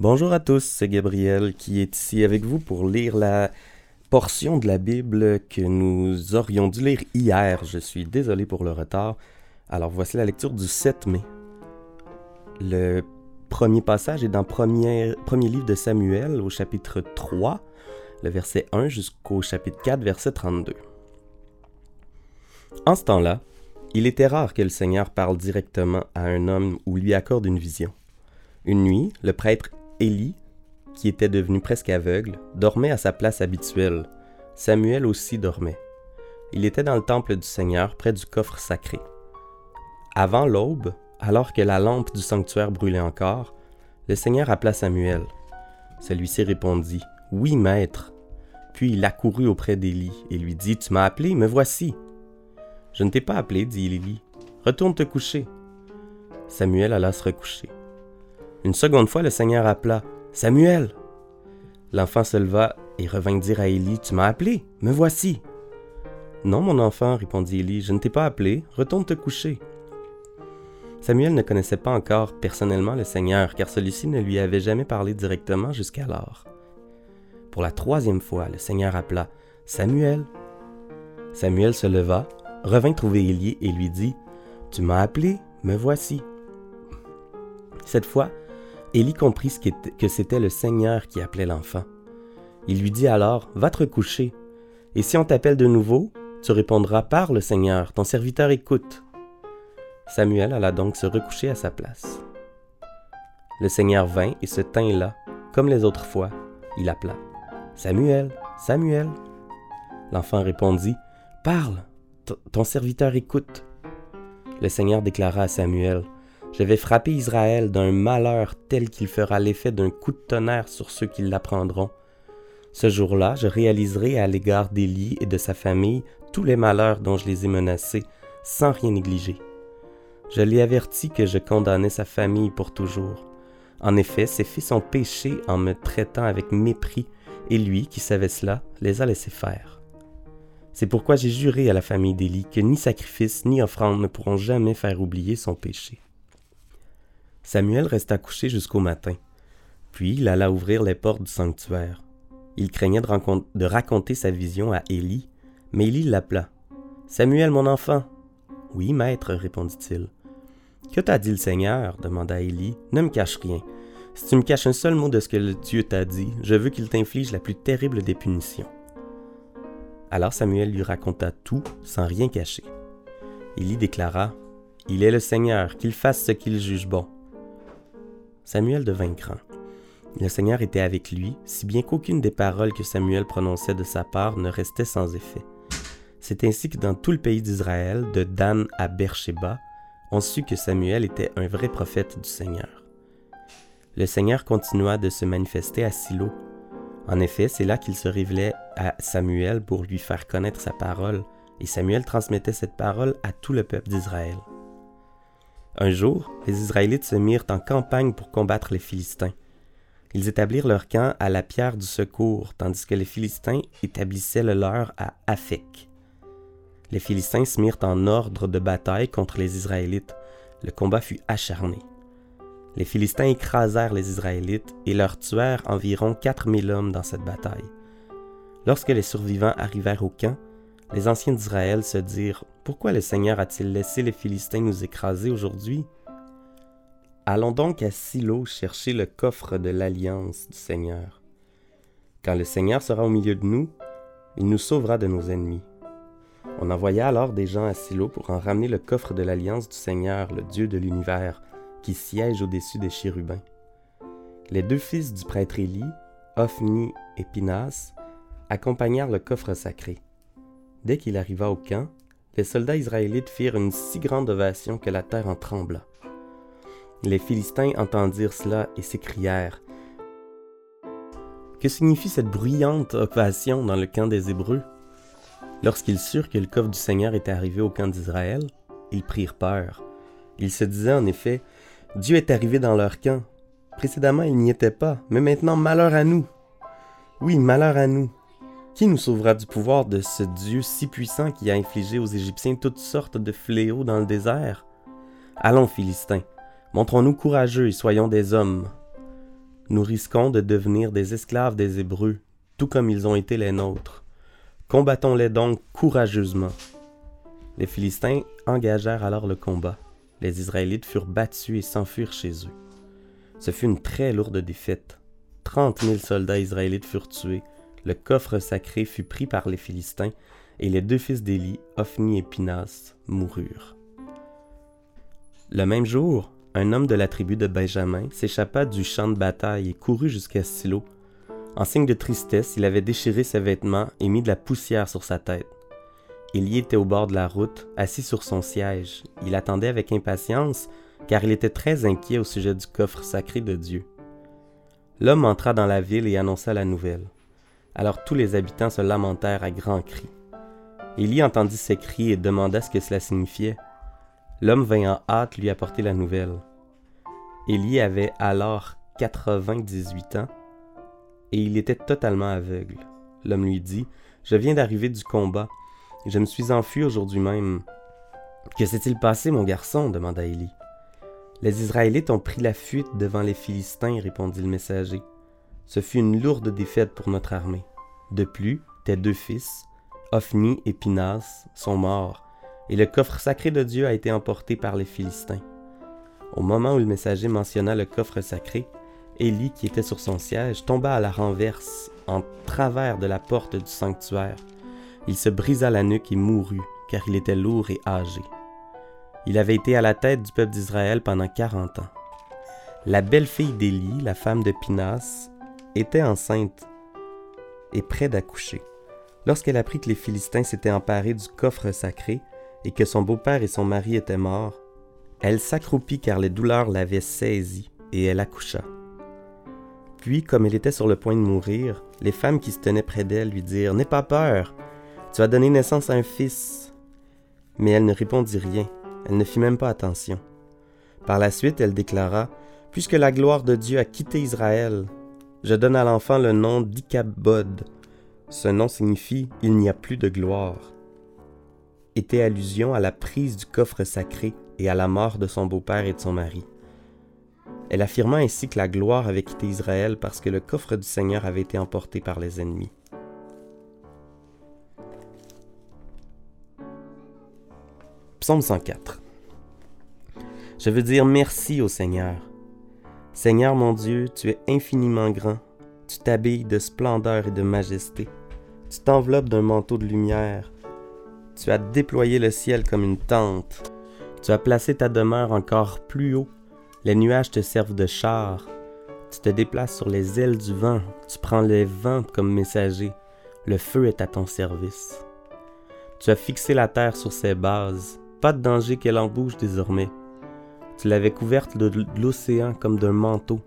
Bonjour à tous, c'est Gabriel qui est ici avec vous pour lire la portion de la Bible que nous aurions dû lire hier. Je suis désolé pour le retard. Alors voici la lecture du 7 mai. Le premier passage est dans premier, premier livre de Samuel au chapitre 3, le verset 1 jusqu'au chapitre 4, verset 32. En ce temps-là, il était rare que le Seigneur parle directement à un homme ou lui accorde une vision. Une nuit, le prêtre Élie, qui était devenu presque aveugle, dormait à sa place habituelle. Samuel aussi dormait. Il était dans le temple du Seigneur, près du coffre sacré. Avant l'aube, alors que la lampe du sanctuaire brûlait encore, le Seigneur appela Samuel. Celui-ci répondit Oui, maître. Puis il accourut auprès d'Élie et lui dit Tu m'as appelé, me voici. Je ne t'ai pas appelé, dit Élie. Retourne te coucher. Samuel alla se recoucher. Une seconde fois, le Seigneur appela Samuel. L'enfant se leva et revint dire à Élie Tu m'as appelé, me voici. Non, mon enfant, répondit Élie, je ne t'ai pas appelé, retourne te coucher. Samuel ne connaissait pas encore personnellement le Seigneur, car celui-ci ne lui avait jamais parlé directement jusqu'alors. Pour la troisième fois, le Seigneur appela Samuel. Samuel se leva, revint trouver Élie et lui dit Tu m'as appelé, me voici. Cette fois, Élie comprit que c'était le Seigneur qui appelait l'enfant. Il lui dit alors Va te recoucher, et si on t'appelle de nouveau, tu répondras Par le Seigneur, ton serviteur écoute. Samuel alla donc se recoucher à sa place. Le Seigneur vint et se tint là, comme les autres fois. Il appela Samuel, Samuel. L'enfant répondit Parle, ton serviteur écoute. Le Seigneur déclara à Samuel, Je vais frapper Israël d'un malheur tel qu'il fera l'effet d'un coup de tonnerre sur ceux qui l'apprendront. Ce jour-là, je réaliserai à l'égard d'Élie et de sa famille tous les malheurs dont je les ai menacés, sans rien négliger. Je l'ai averti que je condamnais sa famille pour toujours. En effet, ses fils ont péché en me traitant avec mépris, et lui, qui savait cela, les a laissés faire. C'est pourquoi j'ai juré à la famille d'Élie que ni sacrifice ni offrande ne pourront jamais faire oublier son péché. Samuel resta couché jusqu'au matin. Puis il alla ouvrir les portes du sanctuaire. Il craignait de, raconter sa vision à Élie, mais Élie l'appela. Samuel, mon enfant. Oui, maître, répondit-il. Que t'a dit le Seigneur demanda Élie. Ne me cache rien. Si tu me caches un seul mot de ce que Dieu t'a dit, je veux qu'il t'inflige la plus terrible des punitions. Alors Samuel lui raconta tout sans rien cacher. Élie déclara Il est le Seigneur, qu'il fasse ce qu'il juge bon. Samuel devint grand. Le Seigneur était avec lui, si bien qu'aucune des paroles que Samuel prononçait de sa part ne restait sans effet. C'est ainsi que dans tout le pays d'Israël, de Dan à Beersheba, on sut que Samuel était un vrai prophète du Seigneur. Le Seigneur continua de se manifester à Silo, en effet, c'est là qu'il se révélait à Samuel pour lui faire connaître sa parole, et Samuel transmettait cette parole à tout le peuple d'Israël. Un jour, les Israélites se mirent en campagne pour combattre les Philistins. Ils établirent leur camp à la pierre du secours, tandis que les Philistins établissaient le leur à Aphek. Les Philistins se mirent en ordre de bataille contre les Israélites. Le combat fut acharné. Les Philistins écrasèrent les Israélites et leur tuèrent environ 4000 hommes dans cette bataille. Lorsque les survivants arrivèrent au camp, les anciens d'Israël se dirent Pourquoi le Seigneur a-t-il laissé les Philistins nous écraser aujourd'hui Allons donc à Silo chercher le coffre de l'alliance du Seigneur. Quand le Seigneur sera au milieu de nous, il nous sauvera de nos ennemis. On envoya alors des gens à Silo pour en ramener le coffre de l'alliance du Seigneur, le Dieu de l'univers, qui siège au-dessus des chérubins. Les deux fils du prêtre Élie, Ophni et Pinas, accompagnèrent le coffre sacré. Dès qu'il arriva au camp, les soldats israélites firent une si grande ovation que la terre en trembla. Les Philistins entendirent cela et s'écrièrent Que signifie cette bruyante ovation dans le camp des Hébreux? Lorsqu'ils surent que le coffre du Seigneur était arrivé au camp d'Israël, ils prirent peur. Ils se disaient en effet Dieu est arrivé dans leur camp. Précédemment, il n'y était pas, mais maintenant, malheur à nous. Oui, malheur à nous. Qui nous sauvera du pouvoir de ce Dieu si puissant qui a infligé aux Égyptiens toutes sortes de fléaux dans le désert? Allons, Philistins, montrons-nous courageux et soyons des hommes. nous risquons de devenir des esclaves des Hébreux, tout comme ils ont été les nôtres. Combattons-les donc courageusement. Les Philistins engagèrent alors le combat. Les Israélites furent battus et s'enfuirent chez eux. Ce fut une très lourde défaite. Trente mille soldats israélites furent tués, le coffre sacré fut pris par les Philistins, et les deux fils d'Élie, Ophni et Pinas, moururent. Le même jour, un homme de la tribu de Benjamin s'échappa du champ de bataille et courut jusqu'à Silo. En signe de tristesse, il avait déchiré ses vêtements et mis de la poussière sur sa tête. Élie était au bord de la route, assis sur son siège. Il attendait avec impatience, car il était très inquiet au sujet du coffre sacré de Dieu. L'homme entra dans la ville et annonça la nouvelle. Alors tous les habitants se lamentèrent à grands cris. Élie entendit ces cris et demanda ce que cela signifiait. L'homme vint en hâte lui apporter la nouvelle. Élie avait alors 98 ans et il était totalement aveugle. L'homme lui dit Je viens d'arriver du combat. Je me suis enfui aujourd'hui même. Que s'est-il passé, mon garçon demanda Élie. Les Israélites ont pris la fuite devant les Philistins, répondit le messager. Ce fut une lourde défaite pour notre armée. De plus, tes deux fils, Ophni et Pinas, sont morts, et le coffre sacré de Dieu a été emporté par les Philistins. Au moment où le messager mentionna le coffre sacré, Élie, qui était sur son siège, tomba à la renverse, en travers de la porte du sanctuaire. Il se brisa la nuque et mourut, car il était lourd et âgé. Il avait été à la tête du peuple d'Israël pendant quarante ans. La belle-fille d'Élie, la femme de Pinas, était enceinte et près d'accoucher. Lorsqu'elle apprit que les Philistins s'étaient emparés du coffre sacré et que son beau-père et son mari étaient morts, elle s'accroupit car les douleurs l'avaient saisie et elle accoucha. Puis, comme elle était sur le point de mourir, les femmes qui se tenaient près d'elle lui dirent N'aie pas peur, tu as donné naissance à un fils. Mais elle ne répondit rien elle ne fit même pas attention. Par la suite, elle déclara Puisque la gloire de Dieu a quitté Israël, je donne à l'enfant le nom d'Ikabod. Ce nom signifie Il n'y a plus de gloire. Était allusion à la prise du coffre sacré et à la mort de son beau-père et de son mari. Elle affirma ainsi que la gloire avait quitté Israël parce que le coffre du Seigneur avait été emporté par les ennemis. Psaume 104. Je veux dire merci au Seigneur. Seigneur mon Dieu, tu es infiniment grand. Tu t'habilles de splendeur et de majesté. Tu t'enveloppes d'un manteau de lumière. Tu as déployé le ciel comme une tente. Tu as placé ta demeure encore plus haut. Les nuages te servent de char. Tu te déplaces sur les ailes du vent. Tu prends les vents comme messager. Le feu est à ton service. Tu as fixé la terre sur ses bases. Pas de danger qu'elle en bouge désormais. Tu l'avais couverte de l'océan comme d'un manteau.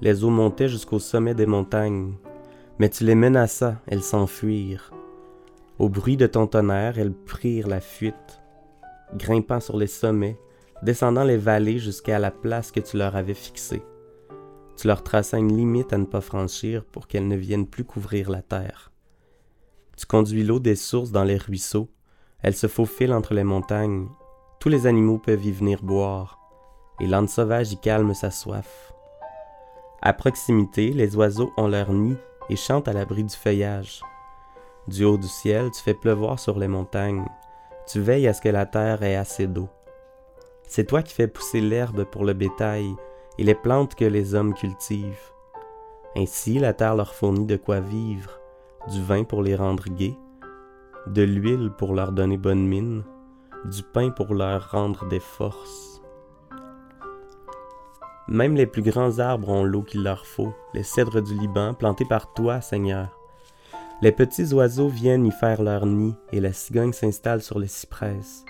Les eaux montaient jusqu'au sommet des montagnes. Mais tu les menaças, elles s'enfuirent. Au bruit de ton tonnerre, elles prirent la fuite, grimpant sur les sommets, descendant les vallées jusqu'à la place que tu leur avais fixée. Tu leur traças une limite à ne pas franchir pour qu'elles ne viennent plus couvrir la terre. Tu conduis l'eau des sources dans les ruisseaux, elle se faufile entre les montagnes. Tous les animaux peuvent y venir boire, et l'âne sauvage y calme sa soif. À proximité, les oiseaux ont leur nid et chantent à l'abri du feuillage. Du haut du ciel, tu fais pleuvoir sur les montagnes. Tu veilles à ce que la terre ait assez d'eau. C'est toi qui fais pousser l'herbe pour le bétail et les plantes que les hommes cultivent. Ainsi, la terre leur fournit de quoi vivre, du vin pour les rendre gais, de l'huile pour leur donner bonne mine, du pain pour leur rendre des forces. Même les plus grands arbres ont l'eau qu'il leur faut, les cèdres du Liban plantés par toi, Seigneur. Les petits oiseaux viennent y faire leur nid, et la cigogne s'installe sur les cypresses.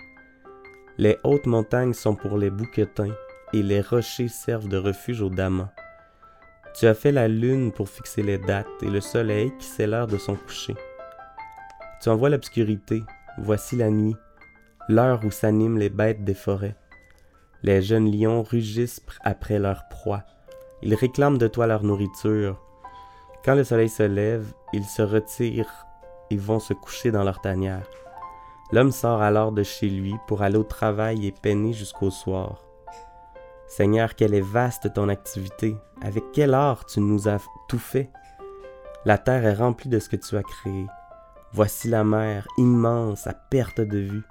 Les hautes montagnes sont pour les bouquetins, et les rochers servent de refuge aux damans. Tu as fait la lune pour fixer les dates, et le soleil qui sait l'heure de son coucher. Tu envoies l'obscurité, voici la nuit, l'heure où s'animent les bêtes des forêts. Les jeunes lions rugissent après leur proie. Ils réclament de toi leur nourriture. Quand le soleil se lève, ils se retirent et vont se coucher dans leur tanière. L'homme sort alors de chez lui pour aller au travail et peiner jusqu'au soir. Seigneur, quelle est vaste ton activité, avec quel art tu nous as tout fait. La terre est remplie de ce que tu as créé. Voici la mer, immense à perte de vue.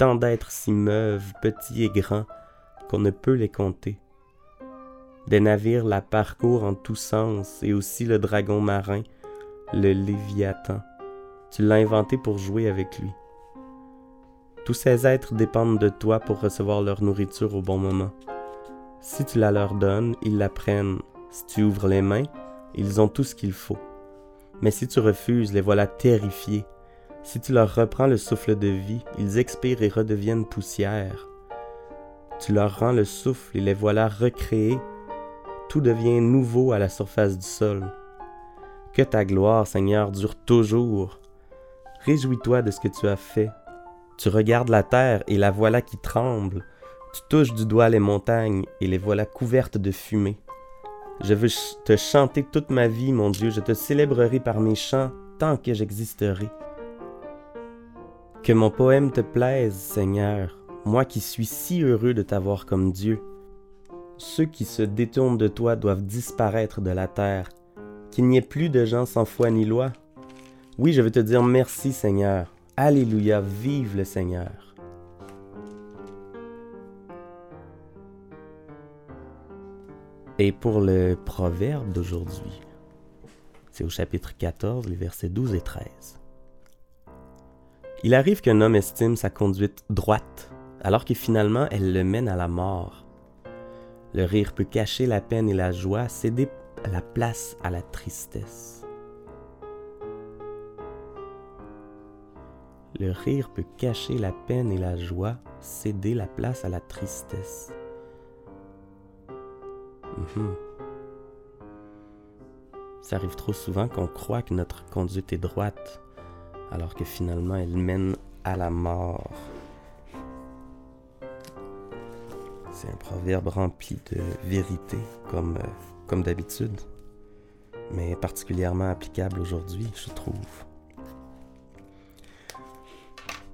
Tant d'êtres s'y meuvent, petits et grands, qu'on ne peut les compter. Des navires la parcourent en tous sens, et aussi le dragon marin, le Léviathan. Tu l'as inventé pour jouer avec lui. Tous ces êtres dépendent de toi pour recevoir leur nourriture au bon moment. Si tu la leur donnes, ils la prennent. Si tu ouvres les mains, ils ont tout ce qu'il faut. Mais si tu refuses, les voilà terrifiés. Si tu leur reprends le souffle de vie, ils expirent et redeviennent poussière. Tu leur rends le souffle et les voilà recréés. Tout devient nouveau à la surface du sol. Que ta gloire, Seigneur, dure toujours. Réjouis-toi de ce que tu as fait. Tu regardes la terre et la voilà qui tremble. Tu touches du doigt les montagnes et les voilà couvertes de fumée. Je veux te chanter toute ma vie, mon Dieu, je te célébrerai par mes chants tant que j'existerai. Que mon poème te plaise, Seigneur, moi qui suis si heureux de t'avoir comme Dieu. Ceux qui se détournent de toi doivent disparaître de la terre, qu'il n'y ait plus de gens sans foi ni loi. Oui, je veux te dire merci, Seigneur. Alléluia, vive le Seigneur. Et pour le proverbe d'aujourd'hui, c'est au chapitre 14, les versets 12 et 13. Il arrive qu'un homme estime sa conduite droite, alors que finalement elle le mène à la mort. Le rire peut cacher la peine et la joie, céder la place à la tristesse. Le rire peut cacher la peine et la joie, céder la place à la tristesse. Mhm. Ça arrive trop souvent qu'on croit que notre conduite est droite, alors que finalement elle mène à la mort. C'est un proverbe rempli de vérité, comme, euh, comme d'habitude, mais particulièrement applicable aujourd'hui, je trouve.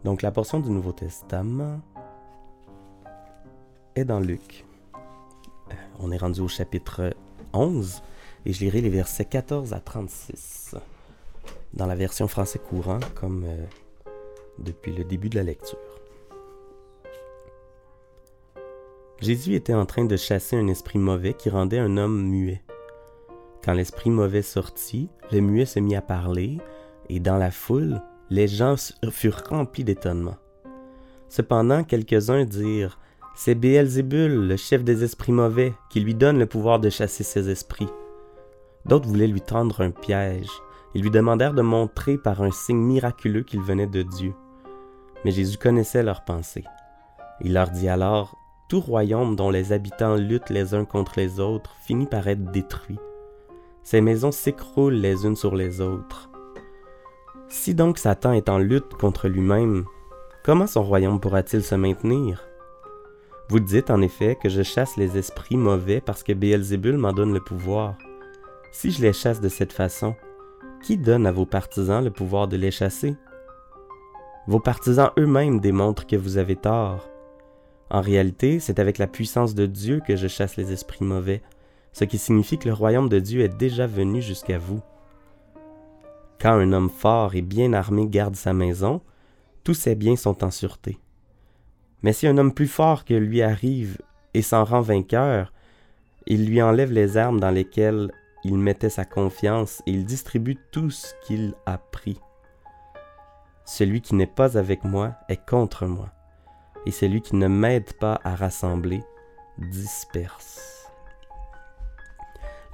Donc la portion du Nouveau Testament est dans Luc, on est rendu au chapitre 11 et je lirai les versets 14 à 36 dans la version français courant comme euh, depuis le début de la lecture. Jésus était en train de chasser un esprit mauvais qui rendait un homme muet. Quand l'esprit mauvais sortit, le muet se mit à parler, et dans la foule, les gens furent remplis d'étonnement. Cependant, quelques-uns dirent c'est Béelzébul, le chef des esprits mauvais, qui lui donne le pouvoir de chasser ces esprits. D'autres voulaient lui tendre un piège. Ils lui demandèrent de montrer par un signe miraculeux qu'il venait de Dieu. Mais Jésus connaissait leurs pensées. Il leur dit alors, Tout royaume dont les habitants luttent les uns contre les autres finit par être détruit. Ces maisons s'écroulent les unes sur les autres. Si donc Satan est en lutte contre lui-même, comment son royaume pourra-t-il se maintenir? Vous dites en effet que je chasse les esprits mauvais parce que Béelzébul m'en donne le pouvoir. Si je les chasse de cette façon, qui donne à vos partisans le pouvoir de les chasser? Vos partisans eux-mêmes démontrent que vous avez tort. En réalité, c'est avec la puissance de Dieu que je chasse les esprits mauvais, ce qui signifie que le royaume de Dieu est déjà venu jusqu'à vous. Quand un homme fort et bien armé garde sa maison, tous ses biens sont en sûreté. Mais si un homme plus fort que lui arrive et s'en rend vainqueur, il lui enlève les armes dans lesquelles il mettait sa confiance et il distribue tout ce qu'il a pris. Celui qui n'est pas avec moi est contre moi, et celui qui ne m'aide pas à rassembler disperse.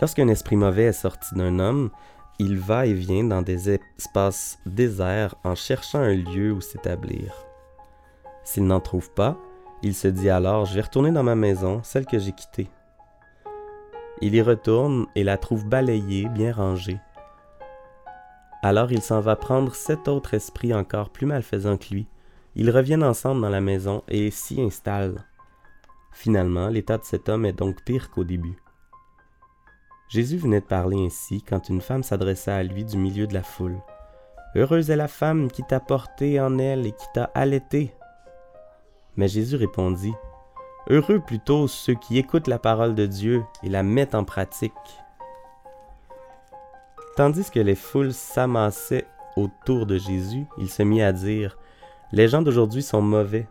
Lorsqu'un esprit mauvais est sorti d'un homme, il va et vient dans des espaces déserts en cherchant un lieu où s'établir. S'il n'en trouve pas, il se dit alors Je vais retourner dans ma maison, celle que j'ai quittée. Il y retourne et la trouve balayée, bien rangée. Alors il s'en va prendre sept autres esprits encore plus malfaisants que lui. Ils reviennent ensemble dans la maison et s'y installent. Finalement, l'état de cet homme est donc pire qu'au début. Jésus venait de parler ainsi quand une femme s'adressa à lui du milieu de la foule. Heureuse est la femme qui t'a porté en elle et qui t'a allaité, mais Jésus répondit, Heureux plutôt ceux qui écoutent la parole de Dieu et la mettent en pratique. Tandis que les foules s'amassaient autour de Jésus, il se mit à dire, Les gens d'aujourd'hui sont mauvais.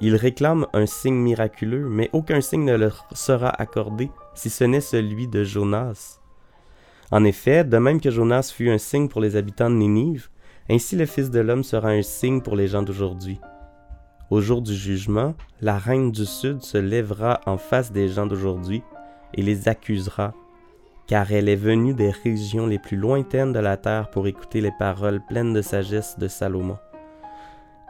Ils réclament un signe miraculeux, mais aucun signe ne leur sera accordé si ce n'est celui de Jonas. En effet, de même que Jonas fut un signe pour les habitants de Ninive, ainsi le Fils de l'homme sera un signe pour les gens d'aujourd'hui. Au jour du jugement, la reine du Sud se lèvera en face des gens d'aujourd'hui et les accusera, car elle est venue des régions les plus lointaines de la terre pour écouter les paroles pleines de sagesse de Salomon.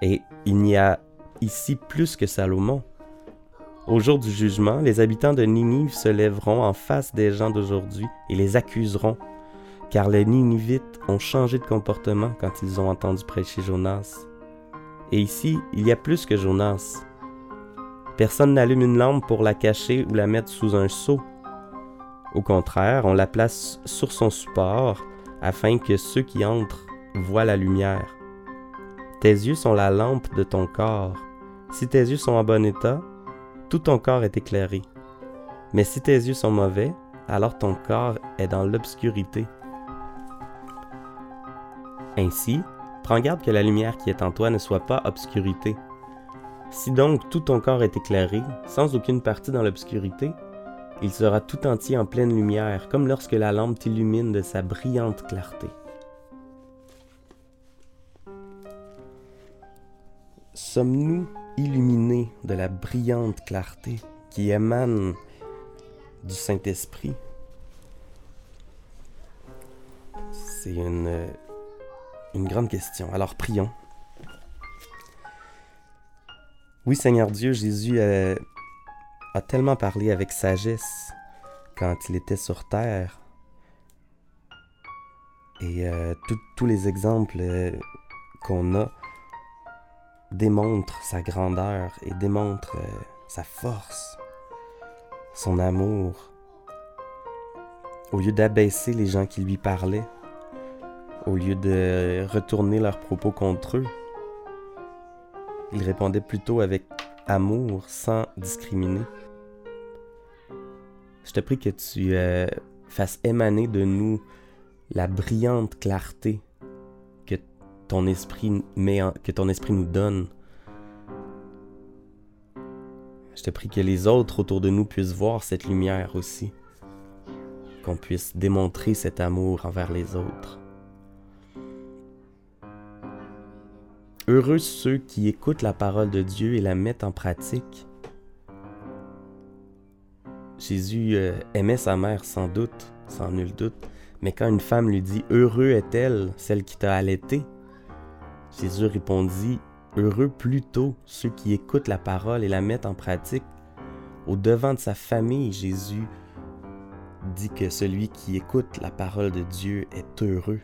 Et il n'y a ici plus que Salomon. Au jour du jugement, les habitants de Ninive se lèveront en face des gens d'aujourd'hui et les accuseront, car les Ninivites ont changé de comportement quand ils ont entendu prêcher Jonas. Et ici, il y a plus que Jonas. Personne n'allume une lampe pour la cacher ou la mettre sous un seau. Au contraire, on la place sur son support afin que ceux qui entrent voient la lumière. Tes yeux sont la lampe de ton corps. Si tes yeux sont en bon état, tout ton corps est éclairé. Mais si tes yeux sont mauvais, alors ton corps est dans l'obscurité. Ainsi, Prends garde que la lumière qui est en toi ne soit pas obscurité. Si donc tout ton corps est éclairé, sans aucune partie dans l'obscurité, il sera tout entier en pleine lumière, comme lorsque la lampe t'illumine de sa brillante clarté. Sommes-nous illuminés de la brillante clarté qui émane du Saint-Esprit? C'est une une grande question. Alors prions. Oui Seigneur Dieu, Jésus euh, a tellement parlé avec sagesse quand il était sur terre. Et euh, tous les exemples euh, qu'on a démontrent sa grandeur et démontrent sa force, son amour. Au lieu d'abaisser les gens qui lui parlaient, au lieu de retourner leurs propos contre eux, ils répondaient plutôt avec amour sans discriminer. Je te prie que tu euh, fasses émaner de nous la brillante clarté ton esprit met que ton esprit nous donne. Je te prie que les autres autour de nous puissent voir cette lumière aussi, qu'on puisse démontrer cet amour envers les autres. Heureux ceux qui écoutent la parole de Dieu et la mettent en pratique. Jésus euh, aimait sa mère sans doute, sans nul doute, mais quand une femme lui dit Heureux est-elle, celle qui t'a allaité, Jésus répondit Heureux plutôt ceux qui écoutent la parole et la mettent en pratique. Au devant de sa famille, Jésus dit que celui qui écoute la parole de Dieu est heureux.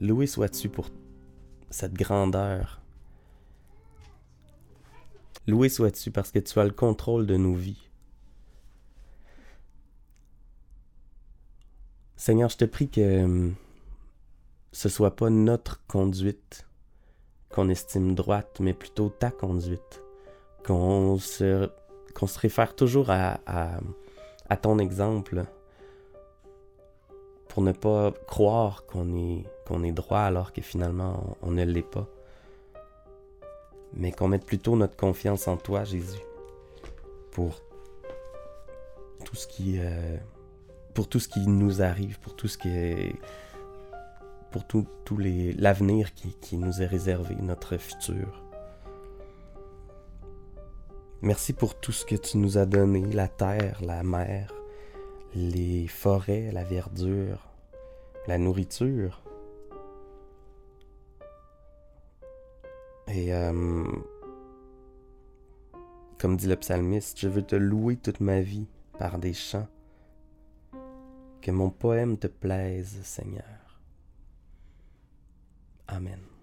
Loué sois-tu pour cette grandeur. Loué sois-tu parce que tu as le contrôle de nos vies. Seigneur, je te prie que hum, ce soit pas notre conduite qu'on estime droite, mais plutôt ta conduite. Qu'on se, se réfère toujours à, à ton exemple pour ne pas croire qu'on est, qu'on est droit alors que finalement on, ne l'est pas. Mais qu'on mette plutôt notre confiance en toi, Jésus, pour tout ce qui, euh, pour tout ce qui nous arrive, pour tout ce qui est, pour tout, l'avenir qui, qui nous est réservé, notre futur. Merci pour tout ce que tu nous as donné, la terre, la mer, les forêts, la verdure, la nourriture. Et euh, comme dit le psalmiste, je veux te louer toute ma vie par des chants. Que mon poème te plaise, Seigneur. Amén.